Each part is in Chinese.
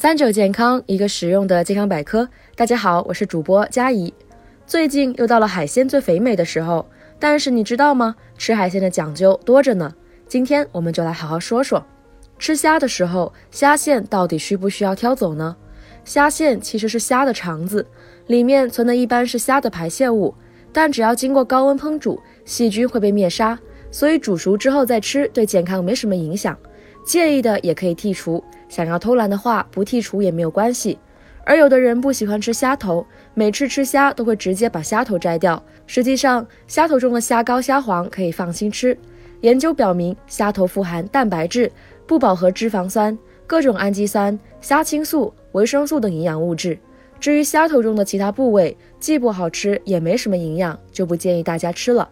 三九健康，一个实用的健康百科。大家好，我是主播佳怡。最近又到了海鲜最肥美的时候，但是你知道吗？吃海鲜的讲究多着呢。今天我们就来好好说说，吃虾的时候，虾线到底需不需要挑走呢？虾线其实是虾的肠子，里面存的一般是虾的排泄物，但只要经过高温烹煮，细菌会被灭杀，所以煮熟之后再吃对健康没什么影响。介意的也可以剔除。想要偷懒的话，不剔除也没有关系。而有的人不喜欢吃虾头，每次吃虾都会直接把虾头摘掉。实际上，虾头中的虾膏、虾黄可以放心吃。研究表明，虾头富含蛋白质、不饱和脂肪酸、各种氨基酸、虾青素、维生素等营养物质。至于虾头中的其他部位，既不好吃，也没什么营养，就不建议大家吃了。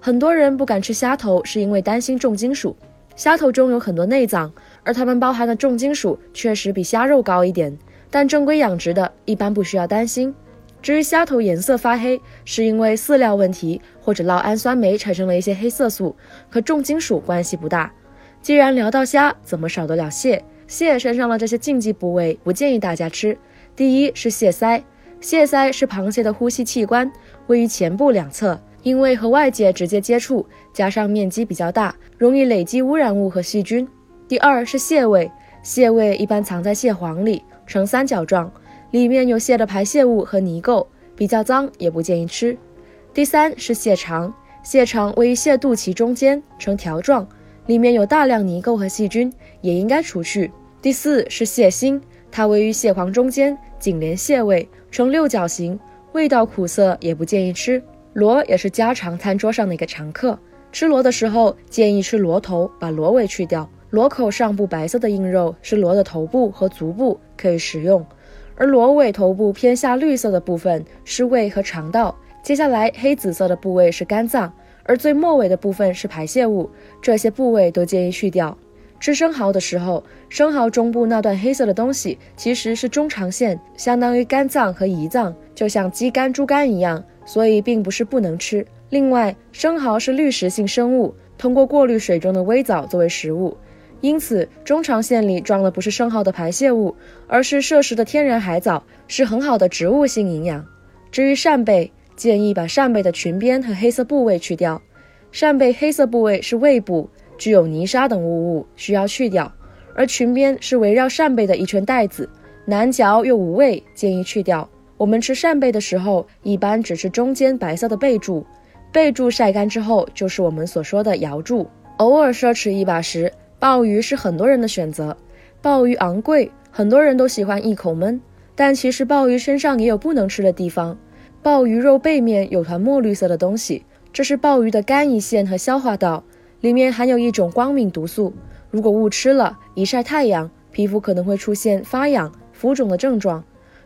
很多人不敢吃虾头，是因为担心重金属。虾头中有很多内脏。而它们包含的重金属确实比虾肉高一点，但正规养殖的一般不需要担心。至于虾头颜色发黑，是因为饲料问题或者酪氨酸酶产生了一些黑色素，和重金属关系不大。既然聊到虾，怎么少得了蟹？蟹身上的这些禁忌部位不建议大家吃。第一是蟹鳃，蟹鳃是螃蟹的呼吸器官，位于前部两侧，因为和外界直接接触，加上面积比较大，容易累积污染物和细菌。第二是蟹胃，蟹胃一般藏在蟹黄里，呈三角状，里面有蟹的排泄物和泥垢，比较脏，也不建议吃。第三是蟹肠，蟹肠位于蟹肚脐中间，呈条状，里面有大量泥垢和细菌，也应该除去。第四是蟹心，它位于蟹黄中间，紧连蟹胃，呈六角形，味道苦涩，也不建议吃。螺也是家常餐桌上的一个常客，吃螺的时候建议吃螺头，把螺尾去掉。螺口上部白色的硬肉是螺的头部和足部，可以食用；而螺尾头部偏下绿色的部分是胃和肠道。接下来黑紫色的部位是肝脏，而最末尾的部分是排泄物，这些部位都建议去掉。吃生蚝的时候，生蚝中部那段黑色的东西其实是中肠线，相当于肝脏和胰脏，就像鸡肝、猪肝一样，所以并不是不能吃。另外，生蚝是滤食性生物，通过过滤水中的微藻作为食物。因此，中肠线里装的不是生蚝的排泄物，而是摄食的天然海藻，是很好的植物性营养。至于扇贝，建议把扇贝的裙边和黑色部位去掉。扇贝黑色部位是胃部，具有泥沙等污物，需要去掉；而裙边是围绕扇贝的一圈带子，难嚼又无味，建议去掉。我们吃扇贝的时候，一般只吃中间白色的贝柱，贝柱晒干之后就是我们所说的瑶柱。偶尔奢侈一把时。鲍鱼是很多人的选择，鲍鱼昂贵，很多人都喜欢一口闷。但其实鲍鱼身上也有不能吃的地方，鲍鱼肉背面有团墨绿色的东西，这是鲍鱼的肝胰腺和消化道，里面含有一种光敏毒素。如果误吃了，一晒太阳，皮肤可能会出现发痒、浮肿的症状。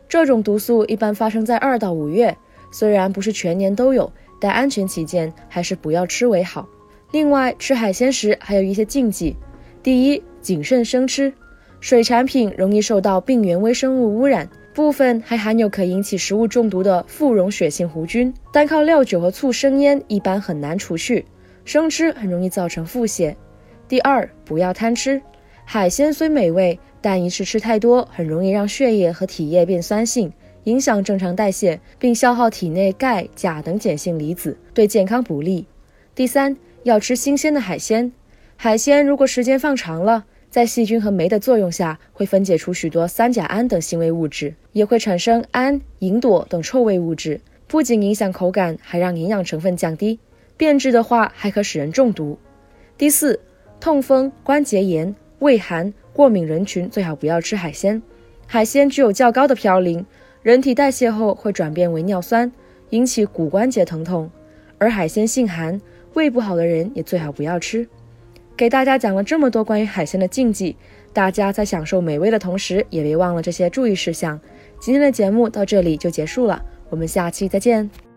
这种毒素一般发生在二到五月，虽然不是全年都有，但安全起见，还是不要吃为好。另外，吃海鲜时还有一些禁忌。第一，谨慎生吃，水产品容易受到病原微生物污染，部分还含有可引起食物中毒的富溶血性弧菌，单靠料酒和醋生腌一般很难除去，生吃很容易造成腹泻。第二，不要贪吃，海鲜虽美味，但一次吃太多，很容易让血液和体液变酸性，影响正常代谢，并消耗体内钙、钾等碱性离子，对健康不利。第三，要吃新鲜的海鲜。海鲜如果时间放长了，在细菌和酶的作用下，会分解出许多三甲胺等腥味物质，也会产生氨、吲哚等臭味物质，不仅影响口感，还让营养成分降低。变质的话，还可使人中毒。第四，痛风、关节炎、胃寒、过敏人群最好不要吃海鲜。海鲜具有较高的嘌呤，人体代谢后会转变为尿酸，引起骨关节疼痛。而海鲜性寒，胃不好的人也最好不要吃。给大家讲了这么多关于海鲜的禁忌，大家在享受美味的同时，也别忘了这些注意事项。今天的节目到这里就结束了，我们下期再见。